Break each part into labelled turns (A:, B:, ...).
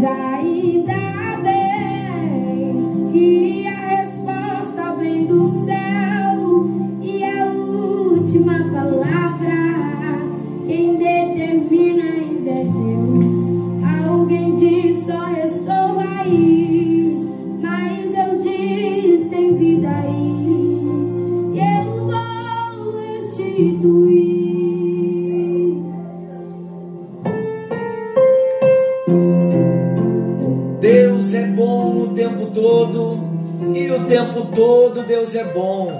A: Mas ainda bem
B: Deus é bom.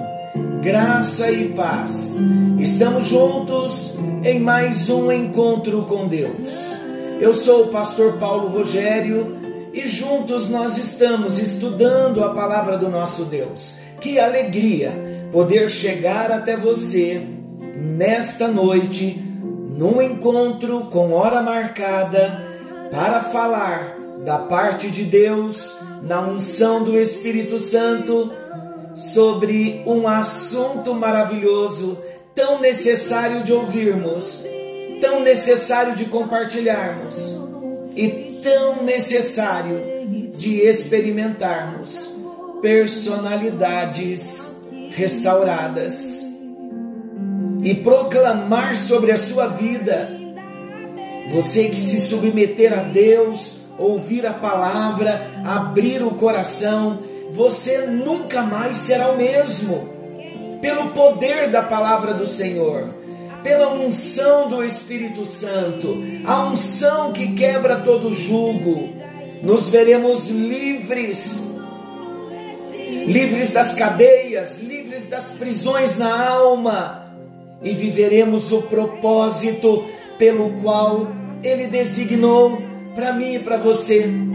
B: Graça e paz. Estamos juntos em mais um encontro com Deus. Eu sou o pastor Paulo Rogério e juntos nós estamos estudando a palavra do nosso Deus. Que alegria poder chegar até você nesta noite, num encontro com hora marcada para falar da parte de Deus, na unção do Espírito Santo, sobre um assunto maravilhoso, tão necessário de ouvirmos, tão necessário de compartilharmos e tão necessário de experimentarmos personalidades restauradas e proclamar sobre a sua vida. Você que se submeter a Deus, ouvir a palavra, abrir o coração, você nunca mais será o mesmo. Pelo poder da palavra do Senhor, pela unção do Espírito Santo, a unção que quebra todo jugo, nos veremos livres. Livres das cadeias, livres das prisões na alma, e viveremos o propósito pelo qual Ele designou para mim e para você.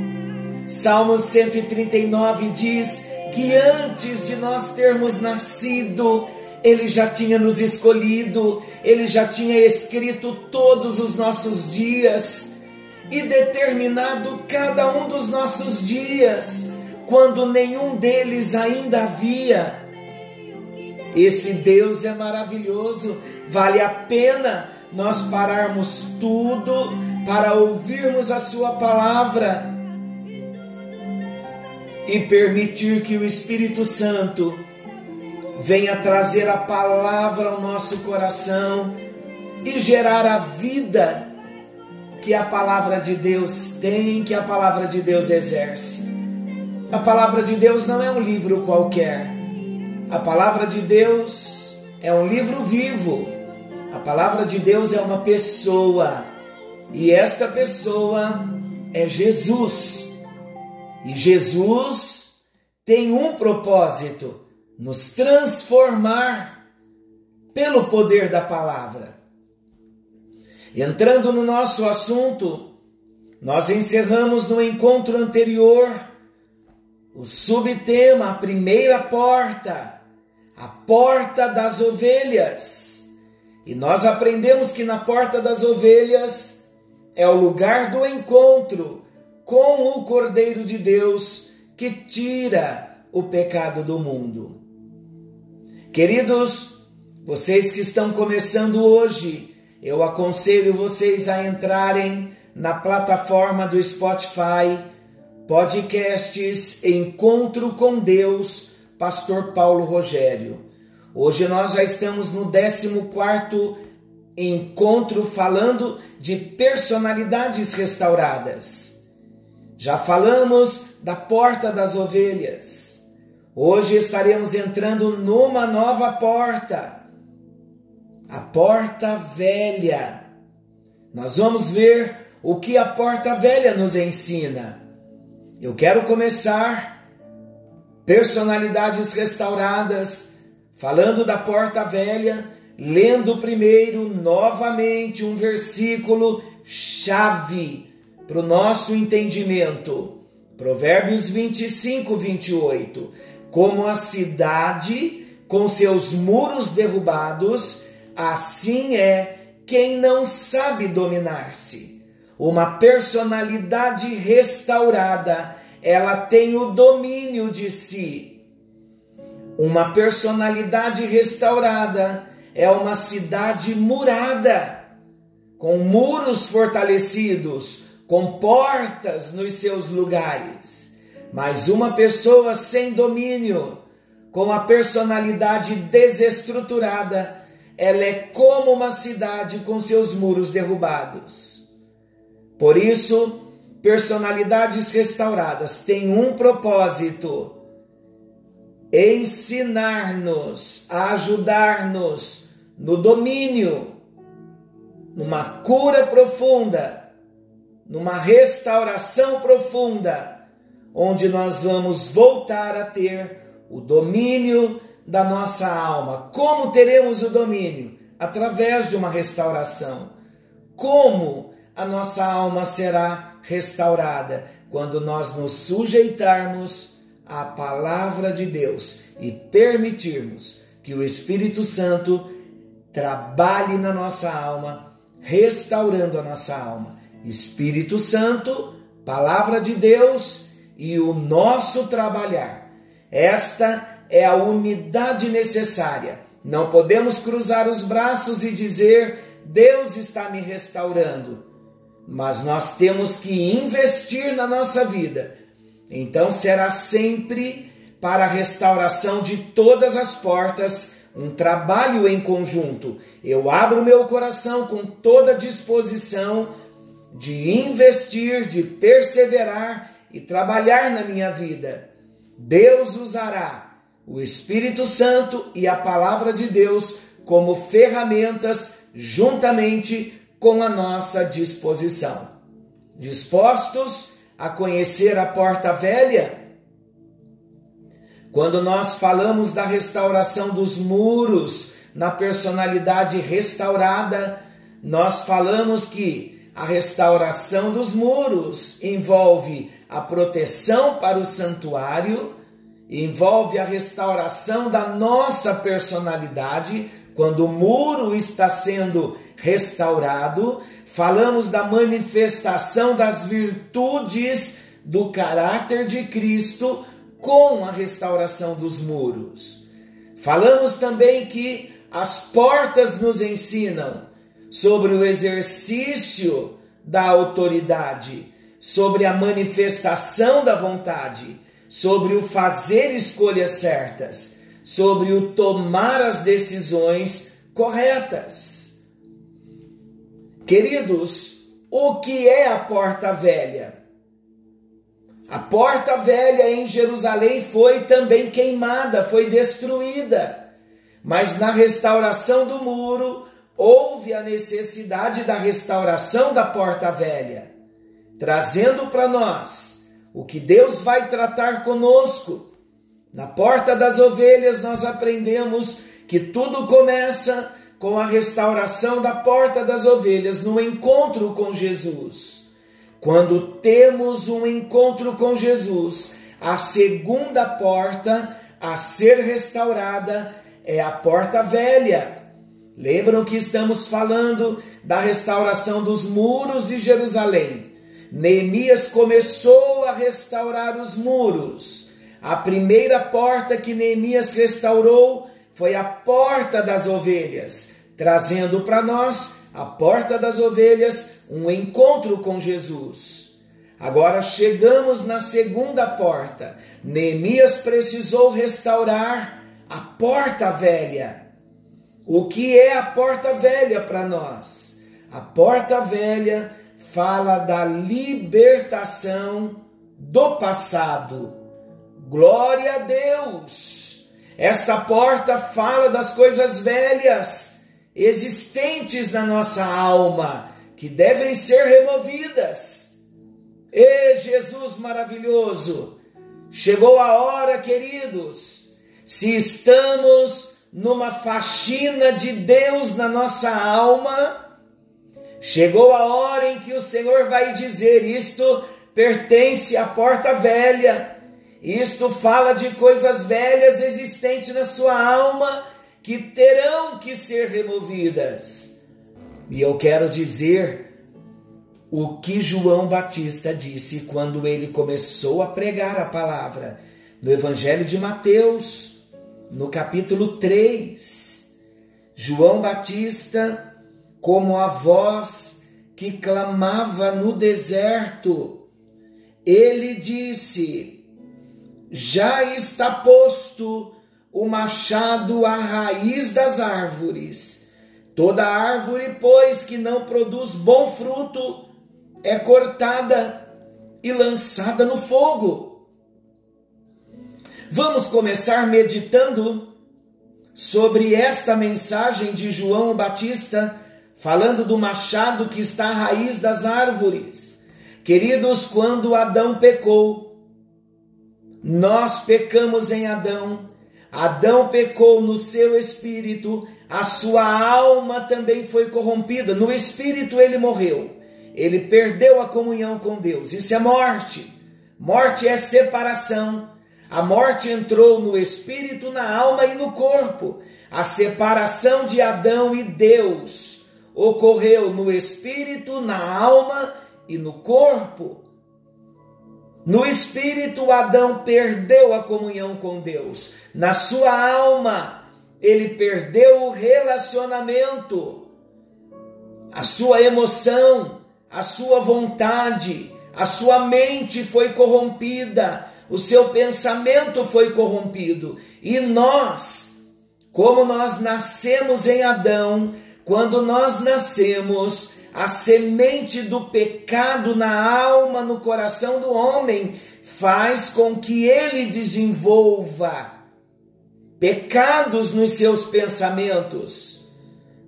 B: Salmo 139 diz que antes de nós termos nascido, Ele já tinha nos escolhido, Ele já tinha escrito todos os nossos dias e determinado cada um dos nossos dias, quando nenhum deles ainda havia. Esse Deus é maravilhoso, vale a pena nós pararmos tudo para ouvirmos a Sua palavra e permitir que o Espírito Santo venha trazer a palavra ao nosso coração e gerar a vida que a palavra de Deus tem, que a palavra de Deus exerce. A palavra de Deus não é um livro qualquer. A palavra de Deus é um livro vivo. A palavra de Deus é uma pessoa. E esta pessoa é Jesus. E Jesus tem um propósito: nos transformar pelo poder da palavra. Entrando no nosso assunto, nós encerramos no encontro anterior o subtema, a primeira porta, a porta das ovelhas. E nós aprendemos que na porta das ovelhas é o lugar do encontro com o Cordeiro de Deus que tira o pecado do mundo. Queridos, vocês que estão começando hoje, eu aconselho vocês a entrarem na plataforma do Spotify, podcasts Encontro com Deus, Pastor Paulo Rogério. Hoje nós já estamos no 14 encontro falando de personalidades restauradas. Já falamos da porta das ovelhas. Hoje estaremos entrando numa nova porta a porta velha. Nós vamos ver o que a porta velha nos ensina. Eu quero começar personalidades restauradas, falando da porta velha, lendo primeiro novamente um versículo chave para o nosso entendimento. Provérbios 25, 28. Como a cidade com seus muros derrubados, Assim é quem não sabe dominar-se. Uma personalidade restaurada, ela tem o domínio de si. Uma personalidade restaurada é uma cidade murada, com muros fortalecidos, com portas nos seus lugares. Mas uma pessoa sem domínio, com a personalidade desestruturada, ela é como uma cidade com seus muros derrubados. Por isso, personalidades restauradas têm um propósito: ensinar-nos, ajudar-nos no domínio, numa cura profunda, numa restauração profunda, onde nós vamos voltar a ter o domínio da nossa alma. Como teremos o domínio? Através de uma restauração. Como a nossa alma será restaurada? Quando nós nos sujeitarmos à palavra de Deus e permitirmos que o Espírito Santo trabalhe na nossa alma, restaurando a nossa alma. Espírito Santo, palavra de Deus e o nosso trabalhar. Esta é a unidade necessária. Não podemos cruzar os braços e dizer: Deus está me restaurando. Mas nós temos que investir na nossa vida. Então será sempre para a restauração de todas as portas um trabalho em conjunto. Eu abro meu coração com toda disposição de investir, de perseverar e trabalhar na minha vida. Deus usará o Espírito Santo e a palavra de Deus como ferramentas juntamente com a nossa disposição. Dispostos a conhecer a porta velha? Quando nós falamos da restauração dos muros na personalidade restaurada, nós falamos que a restauração dos muros envolve a proteção para o santuário envolve a restauração da nossa personalidade. Quando o muro está sendo restaurado, falamos da manifestação das virtudes do caráter de Cristo com a restauração dos muros. Falamos também que as portas nos ensinam sobre o exercício da autoridade, sobre a manifestação da vontade sobre o fazer escolhas certas, sobre o tomar as decisões corretas. Queridos, o que é a porta velha? A porta velha em Jerusalém foi também queimada, foi destruída. Mas na restauração do muro, houve a necessidade da restauração da porta velha, trazendo para nós o que Deus vai tratar conosco. Na porta das ovelhas nós aprendemos que tudo começa com a restauração da porta das ovelhas no encontro com Jesus. Quando temos um encontro com Jesus, a segunda porta a ser restaurada é a porta velha. Lembram que estamos falando da restauração dos muros de Jerusalém? Neemias começou a restaurar os muros. A primeira porta que Neemias restaurou foi a porta das ovelhas, trazendo para nós a porta das ovelhas, um encontro com Jesus. Agora chegamos na segunda porta. Neemias precisou restaurar a porta velha. O que é a porta velha para nós? A porta velha fala da libertação do passado. Glória a Deus! Esta porta fala das coisas velhas existentes na nossa alma que devem ser removidas. E Jesus maravilhoso! Chegou a hora, queridos, se estamos numa faxina de Deus na nossa alma, Chegou a hora em que o Senhor vai dizer: Isto pertence à porta velha, isto fala de coisas velhas existentes na sua alma que terão que ser removidas. E eu quero dizer o que João Batista disse quando ele começou a pregar a palavra no Evangelho de Mateus, no capítulo 3. João Batista como a voz que clamava no deserto, ele disse: Já está posto o machado à raiz das árvores. Toda árvore, pois, que não produz bom fruto, é cortada e lançada no fogo. Vamos começar meditando sobre esta mensagem de João Batista, falando do machado que está à raiz das árvores. Queridos, quando Adão pecou, nós pecamos em Adão, Adão pecou no seu espírito, a sua alma também foi corrompida, no espírito ele morreu, ele perdeu a comunhão com Deus. Isso é morte. Morte é separação. A morte entrou no espírito, na alma e no corpo. A separação de Adão e Deus ocorreu no espírito, na alma e no corpo. No espírito, Adão perdeu a comunhão com Deus. Na sua alma, ele perdeu o relacionamento, a sua emoção, a sua vontade, a sua mente foi corrompida, o seu pensamento foi corrompido. E nós, como nós nascemos em Adão, quando nós nascemos, a semente do pecado na alma, no coração do homem, faz com que ele desenvolva pecados nos seus pensamentos,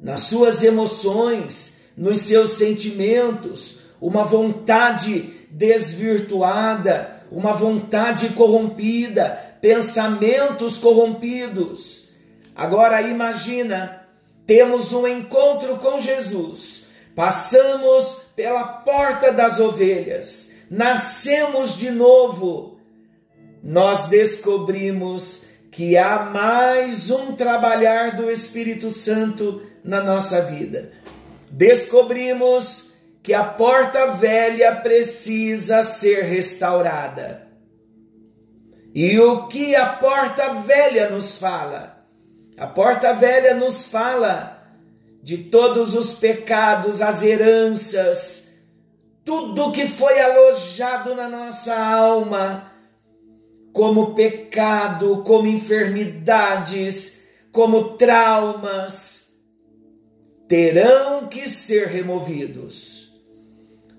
B: nas suas emoções, nos seus sentimentos, uma vontade desvirtuada, uma vontade corrompida, pensamentos corrompidos. Agora imagina, temos um encontro com Jesus Passamos pela porta das ovelhas, nascemos de novo. Nós descobrimos que há mais um trabalhar do Espírito Santo na nossa vida. Descobrimos que a porta velha precisa ser restaurada. E o que a porta velha nos fala? A porta velha nos fala de todos os pecados, as heranças, tudo que foi alojado na nossa alma, como pecado, como enfermidades, como traumas, terão que ser removidos.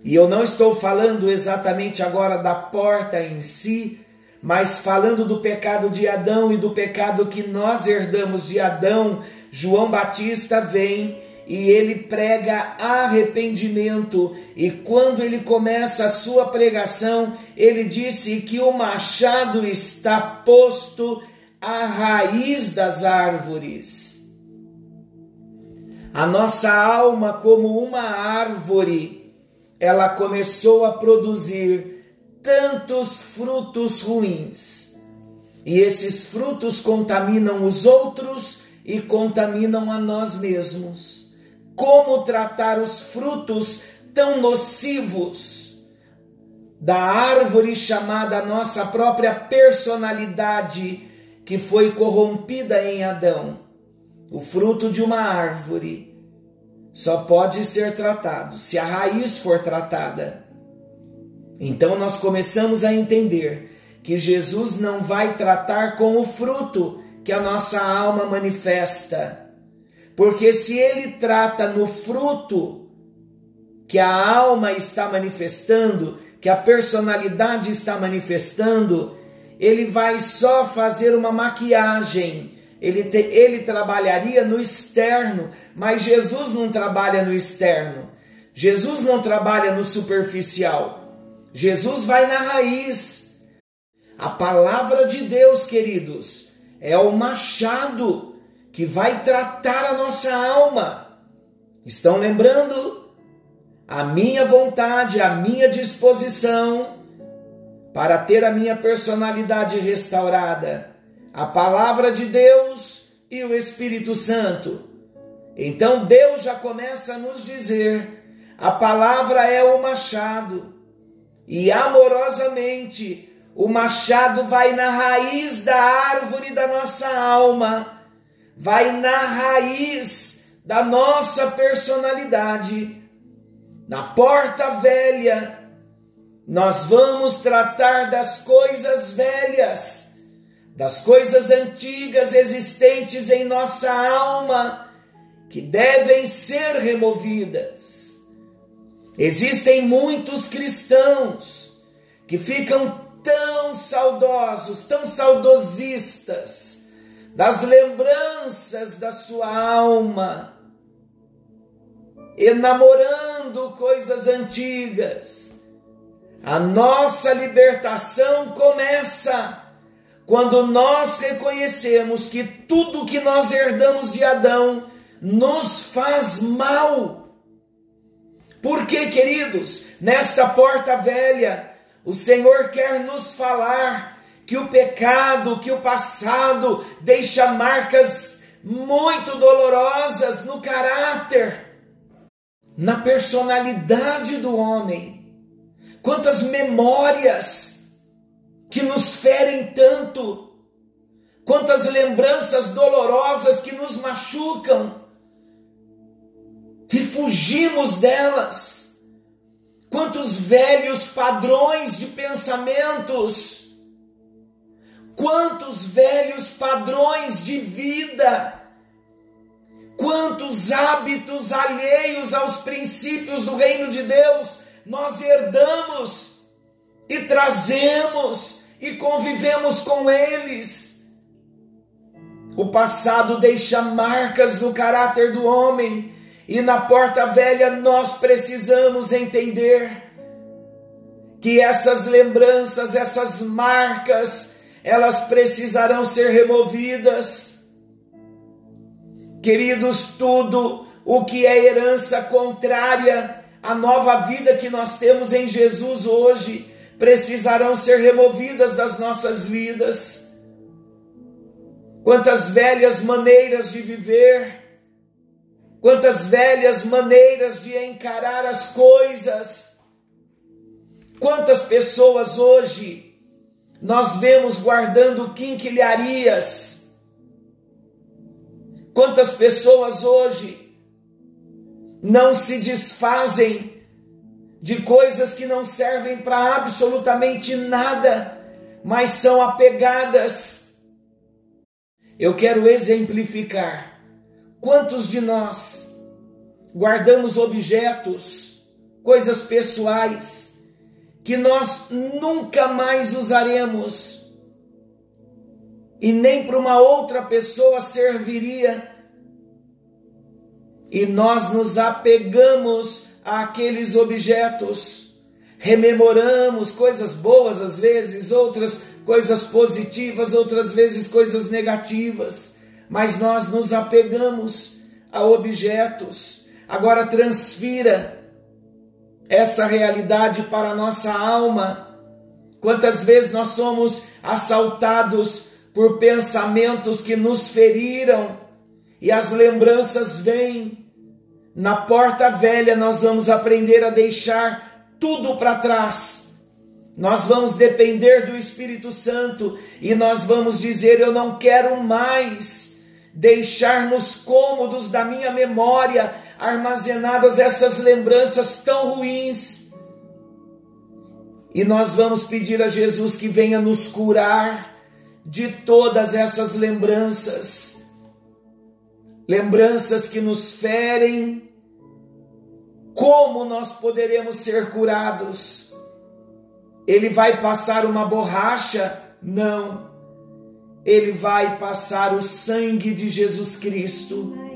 B: E eu não estou falando exatamente agora da porta em si, mas falando do pecado de Adão e do pecado que nós herdamos de Adão João Batista vem e ele prega arrependimento. E quando ele começa a sua pregação, ele disse que o machado está posto à raiz das árvores. A nossa alma, como uma árvore, ela começou a produzir tantos frutos ruins. E esses frutos contaminam os outros e contaminam a nós mesmos. Como tratar os frutos tão nocivos da árvore chamada nossa própria personalidade, que foi corrompida em Adão? O fruto de uma árvore só pode ser tratado se a raiz for tratada. Então nós começamos a entender que Jesus não vai tratar com o fruto, que a nossa alma manifesta. Porque se ele trata no fruto que a alma está manifestando, que a personalidade está manifestando, ele vai só fazer uma maquiagem. Ele, te, ele trabalharia no externo, mas Jesus não trabalha no externo. Jesus não trabalha no superficial. Jesus vai na raiz. A palavra de Deus, queridos, é o machado que vai tratar a nossa alma. Estão lembrando? A minha vontade, a minha disposição para ter a minha personalidade restaurada, a palavra de Deus e o Espírito Santo. Então Deus já começa a nos dizer: a palavra é o machado, e amorosamente o machado vai na raiz da árvore da nossa alma, vai na raiz da nossa personalidade. Na porta velha, nós vamos tratar das coisas velhas, das coisas antigas existentes em nossa alma, que devem ser removidas. Existem muitos cristãos que ficam tão saudosos, tão saudosistas das lembranças da sua alma, enamorando coisas antigas. A nossa libertação começa quando nós reconhecemos que tudo que nós herdamos de Adão nos faz mal. Porque, queridos, nesta porta velha, o Senhor quer nos falar que o pecado, que o passado deixa marcas muito dolorosas no caráter, na personalidade do homem. Quantas memórias que nos ferem tanto, quantas lembranças dolorosas que nos machucam, que fugimos delas, quantos velhos padrões de pensamentos. Quantos velhos padrões de vida, quantos hábitos alheios aos princípios do reino de Deus nós herdamos e trazemos e convivemos com eles. O passado deixa marcas no caráter do homem e na porta velha nós precisamos entender que essas lembranças, essas marcas, elas precisarão ser removidas. Queridos, tudo o que é herança contrária à nova vida que nós temos em Jesus hoje, precisarão ser removidas das nossas vidas. Quantas velhas maneiras de viver, quantas velhas maneiras de encarar as coisas, quantas pessoas hoje nós vemos guardando quinquilharias. Quantas pessoas hoje não se desfazem de coisas que não servem para absolutamente nada, mas são apegadas. Eu quero exemplificar. Quantos de nós guardamos objetos, coisas pessoais, que nós nunca mais usaremos e nem para uma outra pessoa serviria. E nós nos apegamos àqueles objetos, rememoramos coisas boas às vezes, outras coisas positivas, outras vezes coisas negativas, mas nós nos apegamos a objetos. Agora transfira essa realidade para a nossa alma. Quantas vezes nós somos assaltados por pensamentos que nos feriram e as lembranças vêm. Na porta velha nós vamos aprender a deixar tudo para trás. Nós vamos depender do Espírito Santo e nós vamos dizer: Eu não quero mais deixar nos cômodos da minha memória armazenadas essas lembranças tão ruins. E nós vamos pedir a Jesus que venha nos curar de todas essas lembranças. Lembranças que nos ferem. Como nós poderemos ser curados? Ele vai passar uma borracha? Não. Ele vai passar o sangue de Jesus Cristo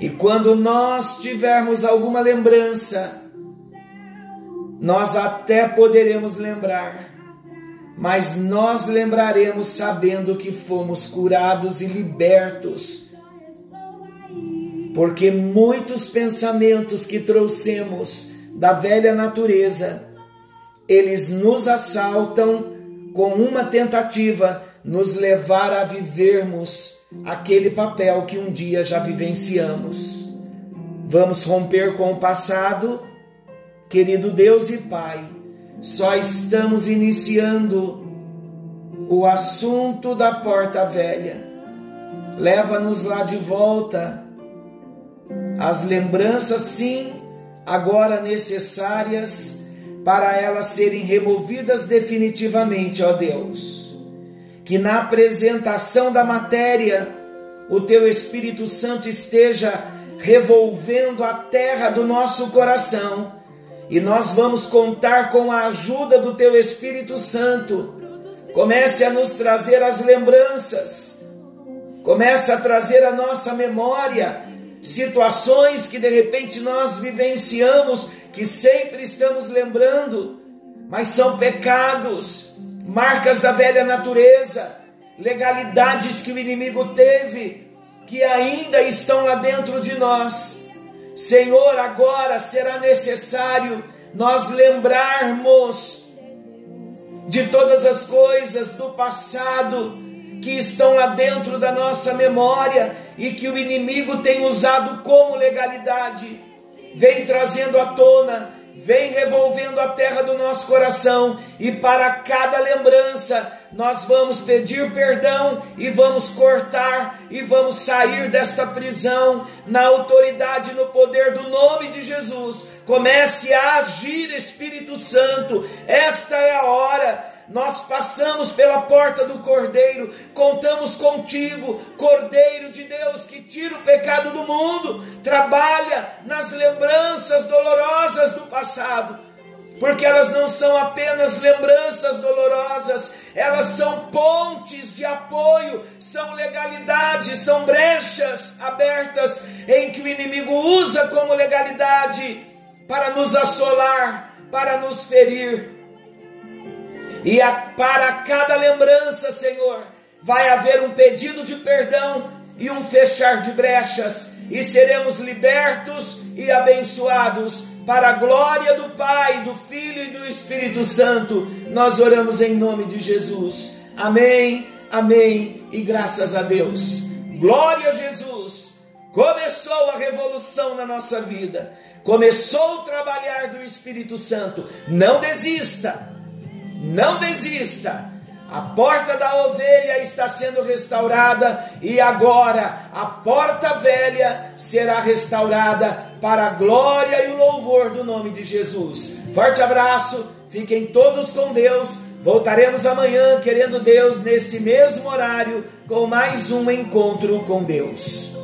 B: e quando nós tivermos alguma lembrança, nós até poderemos lembrar, mas nós lembraremos sabendo que fomos curados e libertos. Porque muitos pensamentos que trouxemos da velha natureza, eles nos assaltam com uma tentativa nos levar a vivermos aquele papel que um dia já vivenciamos. Vamos romper com o passado, querido Deus e Pai. Só estamos iniciando o assunto da porta velha. Leva-nos lá de volta as lembranças, sim, agora necessárias para elas serem removidas definitivamente, ó Deus. Que na apresentação da matéria, o teu Espírito Santo esteja revolvendo a terra do nosso coração e nós vamos contar com a ajuda do teu Espírito Santo. Comece a nos trazer as lembranças, comece a trazer a nossa memória situações que de repente nós vivenciamos, que sempre estamos lembrando, mas são pecados, marcas da velha natureza, legalidades que o inimigo teve, que ainda estão lá dentro de nós. Senhor, agora será necessário nós lembrarmos de todas as coisas do passado que estão lá dentro da nossa memória e que o inimigo tem usado como legalidade, vem trazendo à tona, vem revolvendo a terra do nosso coração, e para cada lembrança nós vamos pedir perdão e vamos cortar e vamos sair desta prisão na autoridade, no poder do nome de Jesus. Comece a agir, Espírito Santo, esta é a hora nós passamos pela porta do Cordeiro, contamos contigo, Cordeiro de Deus que tira o pecado do mundo, trabalha nas lembranças dolorosas do passado, porque elas não são apenas lembranças dolorosas, elas são pontes de apoio, são legalidades, são brechas abertas em que o inimigo usa como legalidade para nos assolar, para nos ferir e a, para cada lembrança, Senhor, vai haver um pedido de perdão e um fechar de brechas, e seremos libertos e abençoados para a glória do Pai, do Filho e do Espírito Santo. Nós oramos em nome de Jesus. Amém, amém e graças a Deus. Glória a Jesus. Começou a revolução na nossa vida. Começou o trabalhar do Espírito Santo. Não desista não desista. A porta da ovelha está sendo restaurada e agora a porta velha será restaurada para a glória e o louvor do nome de Jesus. Forte abraço, fiquem todos com Deus. Voltaremos amanhã, querendo Deus, nesse mesmo horário, com mais um encontro com Deus.